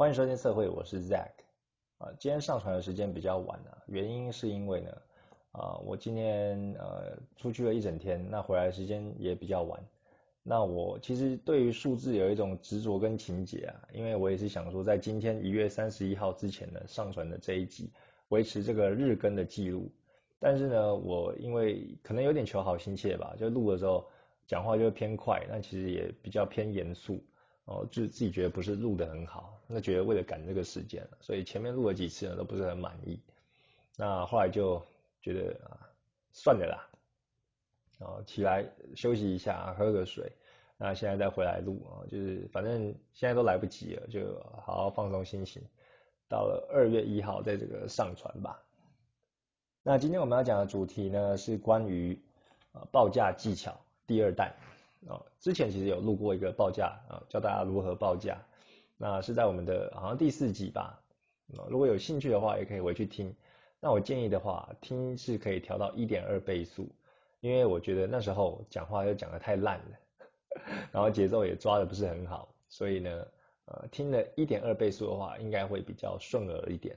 欢迎收听社会，我是 Zack。啊，今天上传的时间比较晚啊，原因是因为呢，啊，我今天呃出去了一整天，那回来的时间也比较晚。那我其实对于数字有一种执着跟情节啊，因为我也是想说，在今天一月三十一号之前呢上传的这一集，维持这个日更的记录。但是呢，我因为可能有点求好心切吧，就录的时候讲话就偏快，但其实也比较偏严肃。哦，就自己觉得不是录的很好，那觉得为了赶这个时间，所以前面录了几次呢都不是很满意。那后来就觉得啊，算了啦，哦，起来休息一下，喝个水，那现在再回来录啊，就是反正现在都来不及了，就好好放松心情，到了二月一号在这个上传吧。那今天我们要讲的主题呢是关于呃报价技巧第二代。哦，之前其实有录过一个报价啊，教大家如何报价，那是在我们的好像第四集吧。如果有兴趣的话，也可以回去听。那我建议的话，听是可以调到一点二倍速，因为我觉得那时候讲话又讲的太烂了，然后节奏也抓的不是很好，所以呢，呃，听了一点二倍速的话，应该会比较顺耳一点。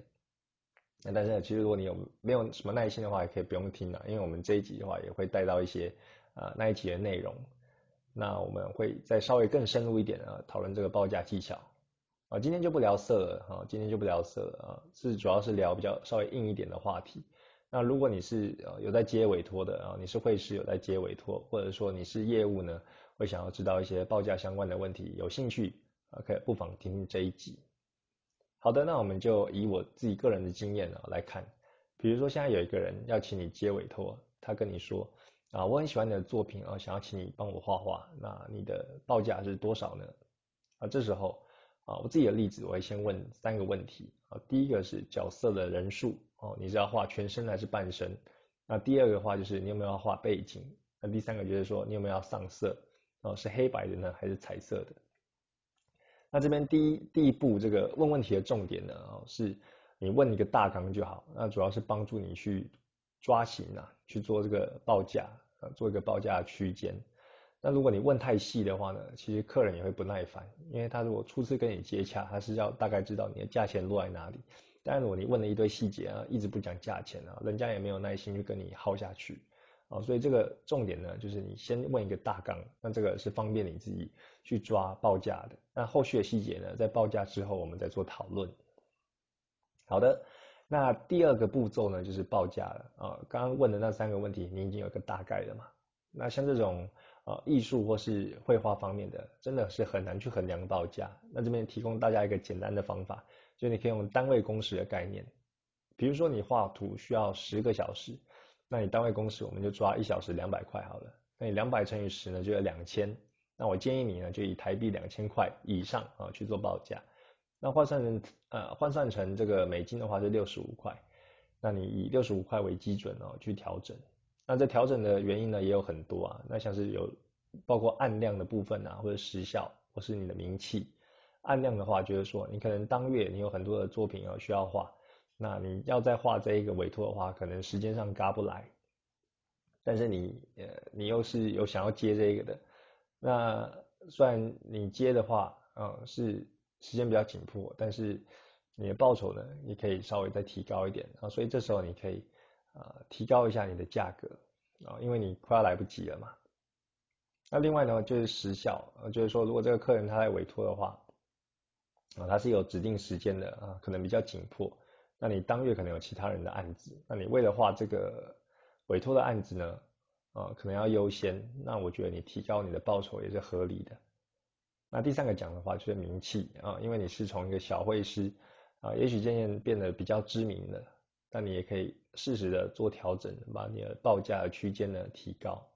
那但是其实如果你有没有什么耐心的话，也可以不用听了，因为我们这一集的话也会带到一些啊那一集的内容。那我们会再稍微更深入一点啊，讨论这个报价技巧啊。今天就不聊色了哈，今天就不聊色了啊，是主要是聊比较稍微硬一点的话题。那如果你是呃有在接委托的啊，你是会师有在接委托，或者说你是业务呢，会想要知道一些报价相关的问题，有兴趣啊，可以不妨听听这一集。好的，那我们就以我自己个人的经验呢来看，比如说现在有一个人要请你接委托，他跟你说。啊，我很喜欢你的作品啊，想要请你帮我画画，那你的报价是多少呢？啊，这时候啊，我自己的例子，我会先问三个问题啊，第一个是角色的人数哦，你是要画全身还是半身？那第二个话就是你有没有要画背景？那第三个就是说你有没有要上色？哦，是黑白的呢，还是彩色的？那这边第一第一步这个问问题的重点呢，哦，是你问一个大纲就好，那主要是帮助你去抓型啊，去做这个报价。做一个报价区间，那如果你问太细的话呢，其实客人也会不耐烦，因为他如果初次跟你接洽，他是要大概知道你的价钱落在哪里。但如果你问了一堆细节啊，一直不讲价钱啊，人家也没有耐心去跟你耗下去啊。所以这个重点呢，就是你先问一个大纲，那这个是方便你自己去抓报价的。那后续的细节呢，在报价之后我们再做讨论。好的。那第二个步骤呢，就是报价了啊。刚刚问的那三个问题，你已经有个大概了嘛？那像这种呃艺术或是绘画方面的，真的是很难去衡量报价。那这边提供大家一个简单的方法，就你可以用单位工时的概念。比如说你画图需要十个小时，那你单位工时我们就抓一小时两百块好了。那你两百乘以十呢，就有两千。那我建议你呢，就以台币两千块以上啊去做报价。那换算成呃换算成这个美金的话是六十五块，那你以六十五块为基准哦去调整。那这调整的原因呢也有很多啊，那像是有包括按量的部分啊，或者时效，或是你的名气。按量的话就是说你可能当月你有很多的作品要需要画，那你要再画这一个委托的话，可能时间上嘎不来。但是你呃你又是有想要接这个的，那虽然你接的话，嗯是。时间比较紧迫，但是你的报酬呢，也可以稍微再提高一点啊，所以这时候你可以啊提高一下你的价格啊，因为你快要来不及了嘛。那另外呢，就是时效，就是说如果这个客人他来委托的话啊，他是有指定时间的啊，可能比较紧迫，那你当月可能有其他人的案子，那你为了画这个委托的案子呢啊，可能要优先，那我觉得你提高你的报酬也是合理的。那第三个讲的话就是名气啊，因为你是从一个小会师啊，也许渐渐变得比较知名了，那你也可以适时的做调整，把你的报价的区间呢提高。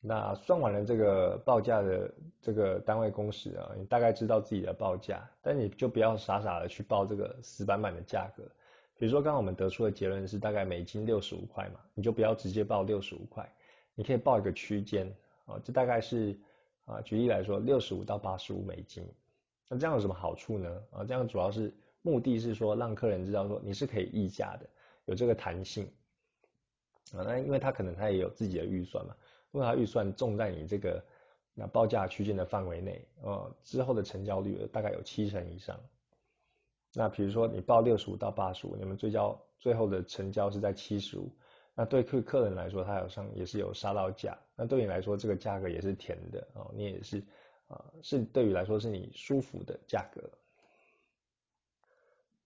那算完了这个报价的这个单位工时啊，你大概知道自己的报价，但你就不要傻傻的去报这个死板板的价格。比如说刚刚我们得出的结论是大概美金六十五块嘛，你就不要直接报六十五块，你可以报一个区间啊，这大概是。啊，举例来说，六十五到八十五美金，那这样有什么好处呢？啊，这样主要是目的是说让客人知道说你是可以议价的，有这个弹性。啊，那因为他可能他也有自己的预算嘛，如果他预算重在你这个那报价区间的范围内，呃，之后的成交率大概有七成以上。那比如说你报六十五到八十五，你们最交最后的成交是在七十五，那对客客人来说，他有上也是有杀到价，那对你来说这个价格也是甜的哦，你也是啊，是对于来说是你舒服的价格。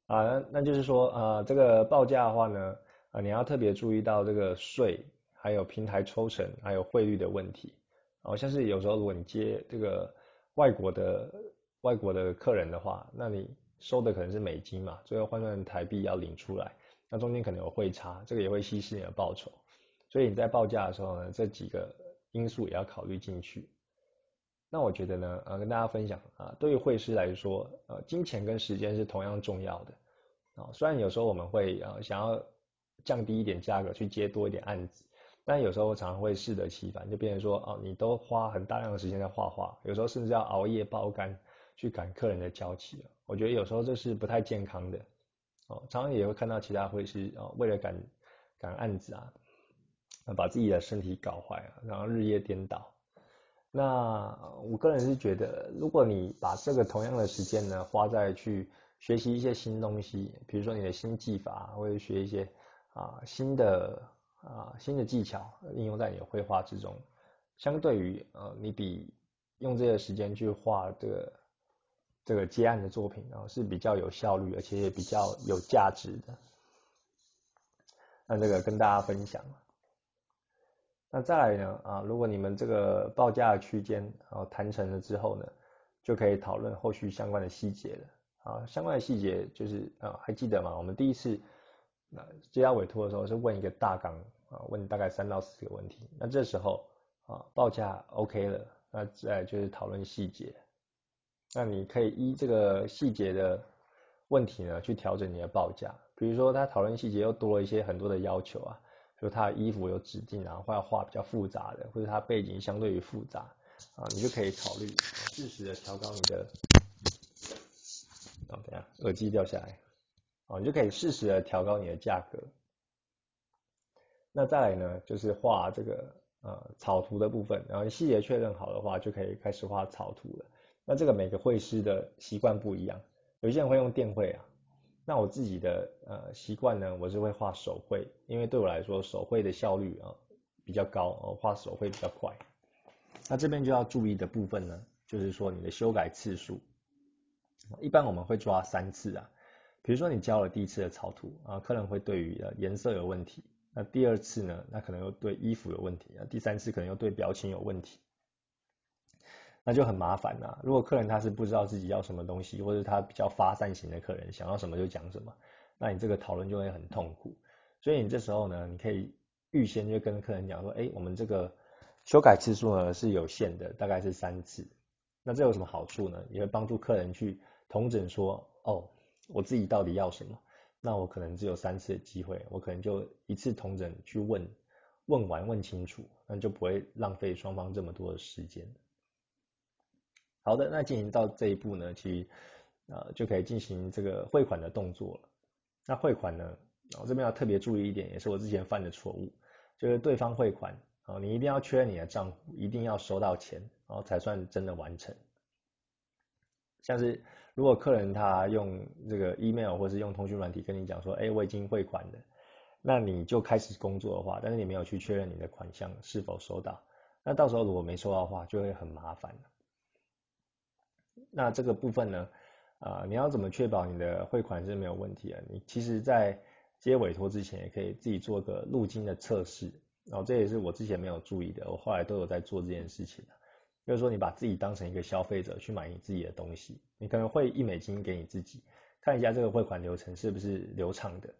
啊，那就是说啊，这个报价的话呢，啊，你要特别注意到这个税，还有平台抽成，还有汇率的问题。哦，像是有时候如果你接这个外国的外国的客人的话，那你收的可能是美金嘛，最后换算台币要领出来，那中间可能有汇差，这个也会稀释你的报酬。所以你在报价的时候呢，这几个因素也要考虑进去。那我觉得呢，呃，跟大家分享啊，对于会师来说，呃，金钱跟时间是同样重要的。啊，虽然有时候我们会呃想要降低一点价格去接多一点案子，但有时候常常会适得其反，就变成说哦，你都花很大量的时间在画画，有时候甚至要熬夜包干去赶客人的交期了。我觉得有时候这是不太健康的。哦，常常也会看到其他会师哦，为了赶赶案子啊，把自己的身体搞坏啊，然后日夜颠倒。那我个人是觉得，如果你把这个同样的时间呢，花在去学习一些新东西，比如说你的新技法，或者学一些啊新的啊新的技巧，应用在你的绘画之中，相对于呃你比用这个时间去画这个这个接案的作品，然后是比较有效率，而且也比较有价值的。那这个跟大家分享。那再来呢？啊，如果你们这个报价区间啊谈成了之后呢，就可以讨论后续相关的细节了。啊，相关的细节就是啊，还记得吗？我们第一次那接到委托的时候是问一个大纲啊，问大概三到四个问题。那这时候啊，报价 OK 了，那再就是讨论细节。那你可以依这个细节的问题呢，去调整你的报价。比如说他讨论细节又多了一些很多的要求啊。就他的衣服有指定啊，或要画比较复杂的，或者他背景相对于复杂啊，你就可以考虑适时的调高你的，哦，等下耳机掉下来，哦，你就可以适时的调高你的价格。那再来呢，就是画这个呃草图的部分，然后细节确认好的话，就可以开始画草图了。那这个每个绘师的习惯不一样，有些人会用电绘啊。那我自己的呃习惯呢，我是会画手绘，因为对我来说手绘的效率啊比较高，哦画手绘比较快。那这边就要注意的部分呢，就是说你的修改次数，一般我们会抓三次啊。比如说你交了第一次的草图啊，客人会对于颜色有问题，那第二次呢，那可能又对衣服有问题，那第三次可能又对表情有问题。那就很麻烦呐。如果客人他是不知道自己要什么东西，或者他比较发散型的客人，想要什么就讲什么，那你这个讨论就会很痛苦。所以你这时候呢，你可以预先就跟客人讲说，哎，我们这个修改次数呢是有限的，大概是三次。那这有什么好处呢？也会帮助客人去统整说，哦，我自己到底要什么？那我可能只有三次的机会，我可能就一次统整去问，问完问清楚，那就不会浪费双方这么多的时间。好的，那进行到这一步呢，其实呃就可以进行这个汇款的动作了。那汇款呢，我这边要特别注意一点，也是我之前犯的错误，就是对方汇款啊，你一定要确认你的账户一定要收到钱，然后才算真的完成。像是如果客人他用这个 email 或是用通讯软体跟你讲说，哎，我已经汇款了，那你就开始工作的话，但是你没有去确认你的款项是否收到，那到时候如果没收到的话，就会很麻烦那这个部分呢，啊，你要怎么确保你的汇款是没有问题啊？你其实，在接委托之前，也可以自己做个路径的测试，然后这也是我之前没有注意的，我后来都有在做这件事情就是说，你把自己当成一个消费者去买你自己的东西，你可能会一美金给你自己，看一下这个汇款流程是不是流畅的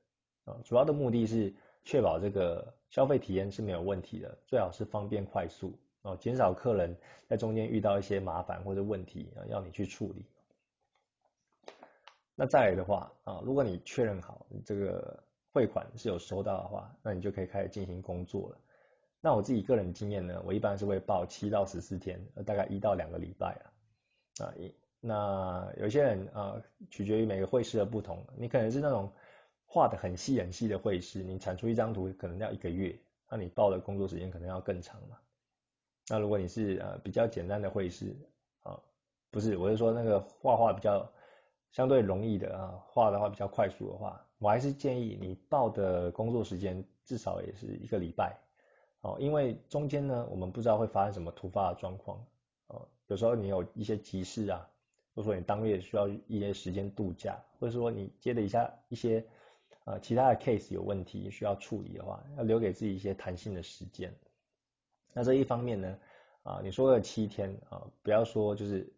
啊？主要的目的是确保这个消费体验是没有问题的，最好是方便快速。哦，减少客人在中间遇到一些麻烦或者问题啊，要你去处理。那再来的话啊，如果你确认好你这个汇款是有收到的话，那你就可以开始进行工作了。那我自己个人经验呢，我一般是会报七到十四天，大概一到两个礼拜啊。啊，那有些人啊，取决于每个会师的不同，你可能是那种画的很细很细的会师，你产出一张图可能要一个月，那你报的工作时间可能要更长嘛。那如果你是呃比较简单的绘师啊，不是，我是说那个画画比较相对容易的啊，画的话比较快速的话，我还是建议你报的工作时间至少也是一个礼拜哦，因为中间呢我们不知道会发生什么突发的状况哦，有时候你有一些急事啊，或者说你当月需要一些时间度假，或者说你接了一下一些呃其他的 case 有问题需要处理的话，要留给自己一些弹性的时间。那这一方面呢，啊，你说了七天啊，不要说就是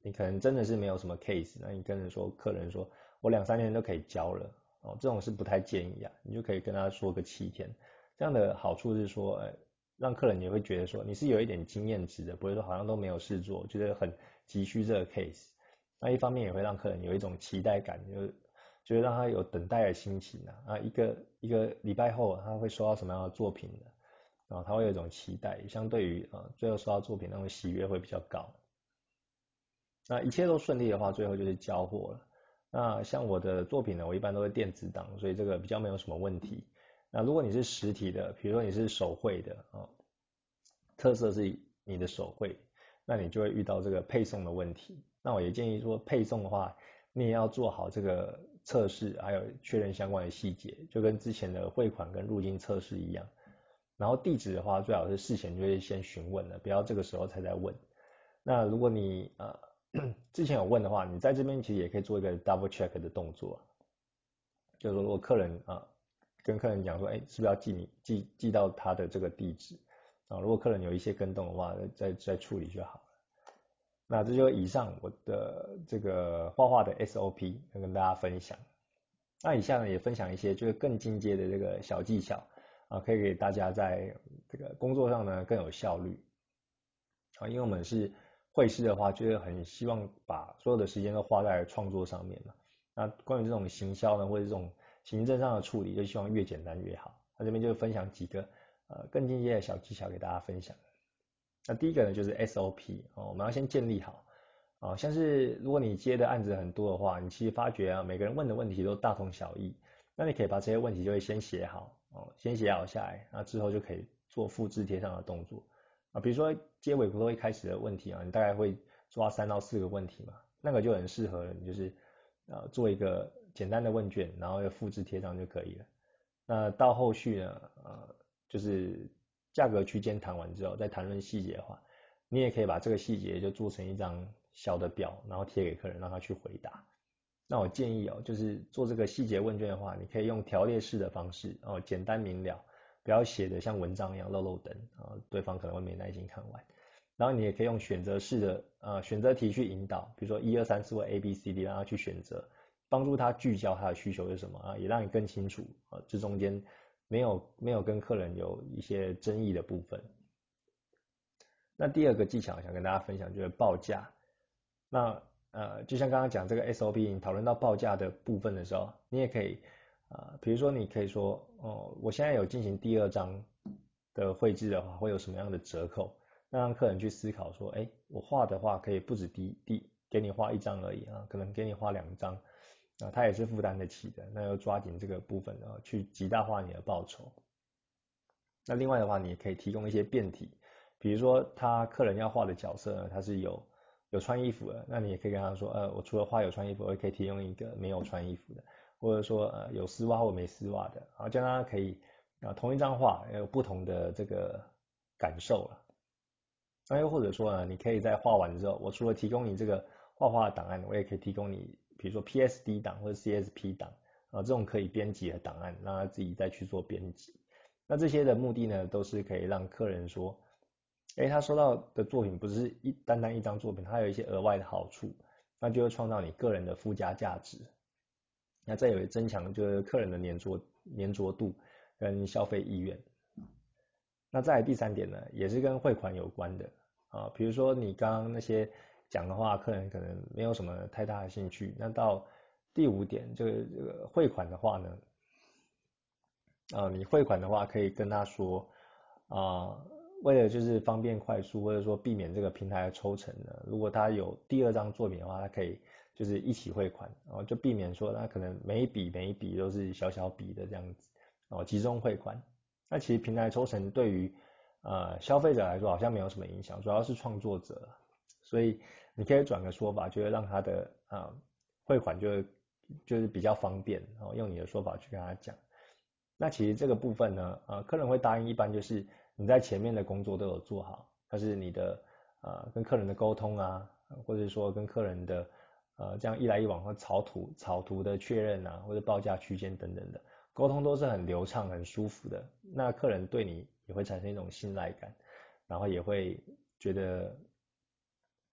你可能真的是没有什么 case，那你跟人说客人说我两三天都可以交了，哦，这种是不太建议啊，你就可以跟他说个七天，这样的好处是说，呃，让客人也会觉得说你是有一点经验值的，不会说好像都没有事做，觉得很急需这个 case，那一方面也会让客人有一种期待感，就就会让他有等待的心情啊，啊，一个一个礼拜后他会收到什么样的作品呢。然后他会有一种期待，相对于啊最后收到作品那种喜悦会比较高。那一切都顺利的话，最后就是交货了。那像我的作品呢，我一般都是电子档，所以这个比较没有什么问题。那如果你是实体的，比如说你是手绘的啊，特色是你的手绘，那你就会遇到这个配送的问题。那我也建议说，配送的话，你也要做好这个测试，还有确认相关的细节，就跟之前的汇款跟入境测试一样。然后地址的话，最好是事前就会先询问了，不要这个时候才在问。那如果你呃之前有问的话，你在这边其实也可以做一个 double check 的动作，就是说如果客人啊跟客人讲说，哎，是不是要寄你寄寄到他的这个地址啊？如果客人有一些跟动的话，再再处理就好了。那这就以上我的这个画画的 SOP 跟大家分享。那以下呢也分享一些就是更进阶的这个小技巧。啊，可以给大家在这个工作上呢更有效率啊，因为我们是会师的话，就是很希望把所有的时间都花在创作上面嘛。那关于这种行销呢，或者这种行政上的处理，就希望越简单越好。那这边就分享几个呃更进阶的小技巧给大家分享。那第一个呢就是 SOP 哦，我们要先建立好啊，像是如果你接的案子很多的话，你其实发觉啊，每个人问的问题都大同小异，那你可以把这些问题就会先写好。哦，先写好下来，那之后就可以做复制贴上的动作啊。比如说接尾不都一开始的问题啊，你大概会抓三到四个问题嘛，那个就很适合你就是呃做一个简单的问卷，然后又复制贴上就可以了。那到后续呢，呃，就是价格区间谈完之后，再谈论细节的话，你也可以把这个细节就做成一张小的表，然后贴给客人让他去回答。那我建议哦，就是做这个细节问卷的话，你可以用条列式的方式哦，简单明了，不要写的像文章一样漏漏等啊，对方可能会没耐心看完。然后你也可以用选择式的呃选择题去引导，比如说一二三四或 A B C D，让他去选择，帮助他聚焦他的需求是什么啊，也让你更清楚啊，这中间没有没有跟客人有一些争议的部分。那第二个技巧想跟大家分享就是报价，那。呃，就像刚刚讲这个 SOP，你讨论到报价的部分的时候，你也可以啊，比如说你可以说，哦，我现在有进行第二张的绘制的话，会有什么样的折扣？那让客人去思考说，哎，我画的话可以不止第第给你画一张而已啊，可能给你画两张，啊，他也是负担得起的，那要抓紧这个部分啊，去极大化你的报酬。那另外的话，你也可以提供一些变体，比如说他客人要画的角色呢，他是有。有穿衣服的，那你也可以跟他说，呃，我除了画有穿衣服，我也可以提供一个没有穿衣服的，或者说呃有丝袜或没丝袜的，然后这样他可以啊同一张画有不同的这个感受了。那又或者说呢，你可以在画完之后，我除了提供你这个画画的档案，我也可以提供你，比如说 PSD 档或者 CSP 档啊这种可以编辑的档案，让他自己再去做编辑。那这些的目的呢，都是可以让客人说。哎，他收到的作品不是一单单一张作品，它有一些额外的好处，那就会创造你个人的附加价值。那再有增强就是客人的粘着粘着度跟消费意愿。那再来第三点呢，也是跟汇款有关的啊，比如说你刚刚那些讲的话，客人可能没有什么太大的兴趣。那到第五点，这个这个汇款的话呢，啊，你汇款的话可以跟他说啊。为了就是方便快速，或者说避免这个平台的抽成呢，如果他有第二张作品的话，他可以就是一起汇款，然后就避免说他可能每一笔每一笔都是小小笔的这样子，哦，集中汇款。那其实平台抽成对于呃消费者来说好像没有什么影响，主要是创作者，所以你可以转个说法，就是让他的啊汇款就就是比较方便，然后用你的说法去跟他讲。那其实这个部分呢，呃，客人会答应，一般就是你在前面的工作都有做好，但是你的呃跟客人的沟通啊，或者说跟客人的呃这样一来一往和草图草图的确认啊，或者报价区间等等的沟通都是很流畅、很舒服的，那客人对你也会产生一种信赖感，然后也会觉得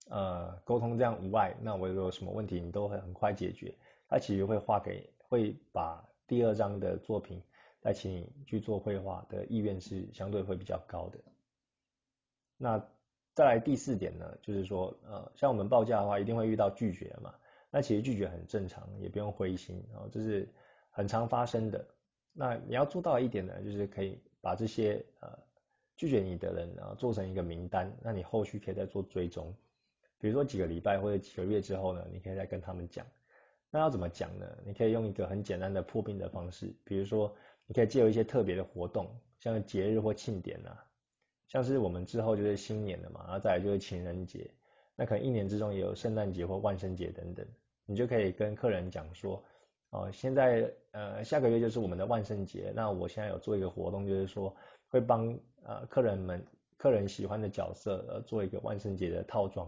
呃沟通这样无碍，那我有什么问题你都会很快解决，他其实会画给会把第二张的作品。再请你去做绘画的意愿是相对会比较高的。那再来第四点呢，就是说，呃，像我们报价的话，一定会遇到拒绝嘛。那其实拒绝很正常，也不用灰心，然后这是很常发生的。那你要做到一点呢，就是可以把这些呃拒绝你的人啊做成一个名单，那你后续可以再做追踪。比如说几个礼拜或者几个月之后呢，你可以再跟他们讲。那要怎么讲呢？你可以用一个很简单的破冰的方式，比如说。你可以借由一些特别的活动，像节日或庆典呐，像是我们之后就是新年了嘛，然后再来就是情人节，那可能一年之中也有圣诞节或万圣节等等，你就可以跟客人讲说，哦，现在呃下个月就是我们的万圣节，那我现在有做一个活动，就是说会帮呃客人们客人喜欢的角色呃做一个万圣节的套装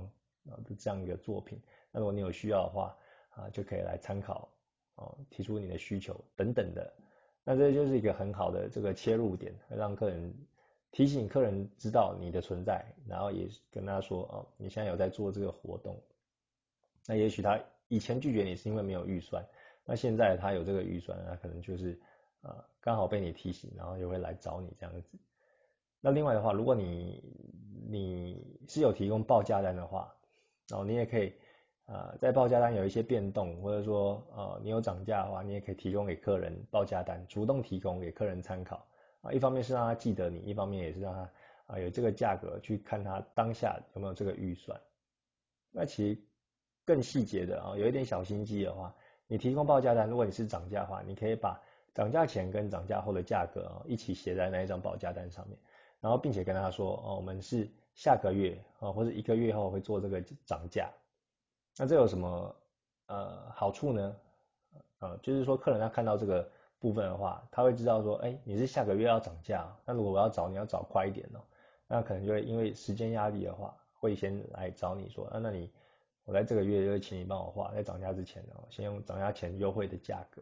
啊的这样一个作品，那如果你有需要的话啊就可以来参考哦，提出你的需求等等的。那这就是一个很好的这个切入点，让客人提醒客人知道你的存在，然后也跟他说哦，你现在有在做这个活动。那也许他以前拒绝你是因为没有预算，那现在他有这个预算，那可能就是呃刚好被你提醒，然后就会来找你这样子。那另外的话，如果你你是有提供报价单的话，然后你也可以。呃，在报价单有一些变动，或者说呃你有涨价的话，你也可以提供给客人报价单，主动提供给客人参考啊。一方面是让他记得你，一方面也是让他啊有这个价格去看他当下有没有这个预算。那其实更细节的啊，有一点小心机的话，你提供报价单，如果你是涨价的话，你可以把涨价前跟涨价后的价格啊一起写在那一张报价单上面，然后并且跟他说哦，我们是下个月啊或者一个月后会做这个涨价。那这有什么呃好处呢？呃，就是说客人他看到这个部分的话，他会知道说，哎，你是下个月要涨价，那如果我要找你要找快一点哦，那可能就会因为时间压力的话，会先来找你说，啊，那你我在这个月就会请你帮我画，在涨价之前哦，先用涨价前优惠的价格，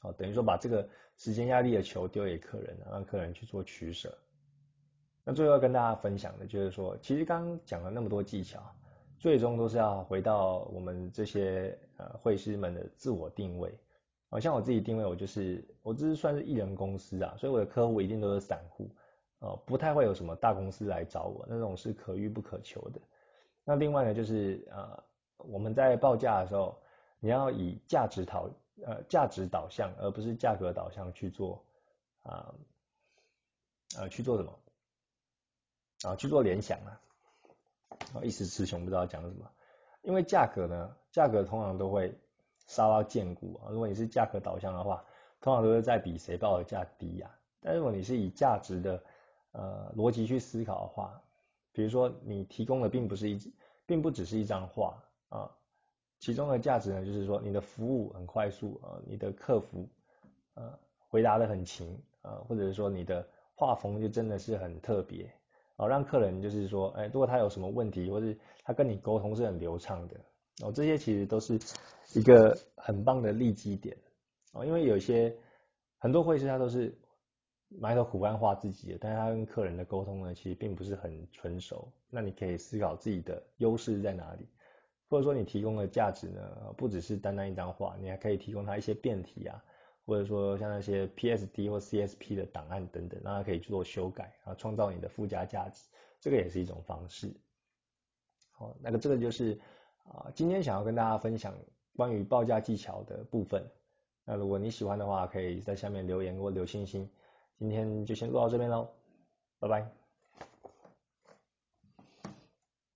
好，等于说把这个时间压力的球丢给客人，让客人去做取舍。那最后要跟大家分享的就是说，其实刚刚讲了那么多技巧。最终都是要回到我们这些呃会师们的自我定位，好像我自己定位我就是我这是算是艺人公司啊，所以我的客户一定都是散户，哦不太会有什么大公司来找我，那种是可遇不可求的。那另外呢就是呃我们在报价的时候，你要以价值导呃价值导向，而不是价格导向去做啊呃去做什么啊去做联想啊。啊，一时词穷，不知道讲什么。因为价格呢，价格通常都会杀到见骨啊。如果你是价格导向的话，通常都是在比谁报的价低呀。但如果你是以价值的呃逻辑去思考的话，比如说你提供的并不是一，并不只是一张画啊，其中的价值呢，就是说你的服务很快速啊，你的客服呃回答的很勤啊，或者是说你的画风就真的是很特别。哦，让客人就是说，哎，如果他有什么问题，或是他跟你沟通是很流畅的，哦，这些其实都是一个很棒的利基点，哦，因为有些很多会师他都是埋头苦干画自己的，但是他跟客人的沟通呢，其实并不是很纯熟。那你可以思考自己的优势在哪里，或者说你提供的价值呢，不只是单单一张画，你还可以提供他一些变体啊。或者说像那些 PSD 或 CSP 的档案等等，让它可以去做修改啊，创造你的附加价值，这个也是一种方式。好，那个这个就是啊，今天想要跟大家分享关于报价技巧的部分。那如果你喜欢的话，可以在下面留言或留信息。今天就先录到这边喽，拜拜。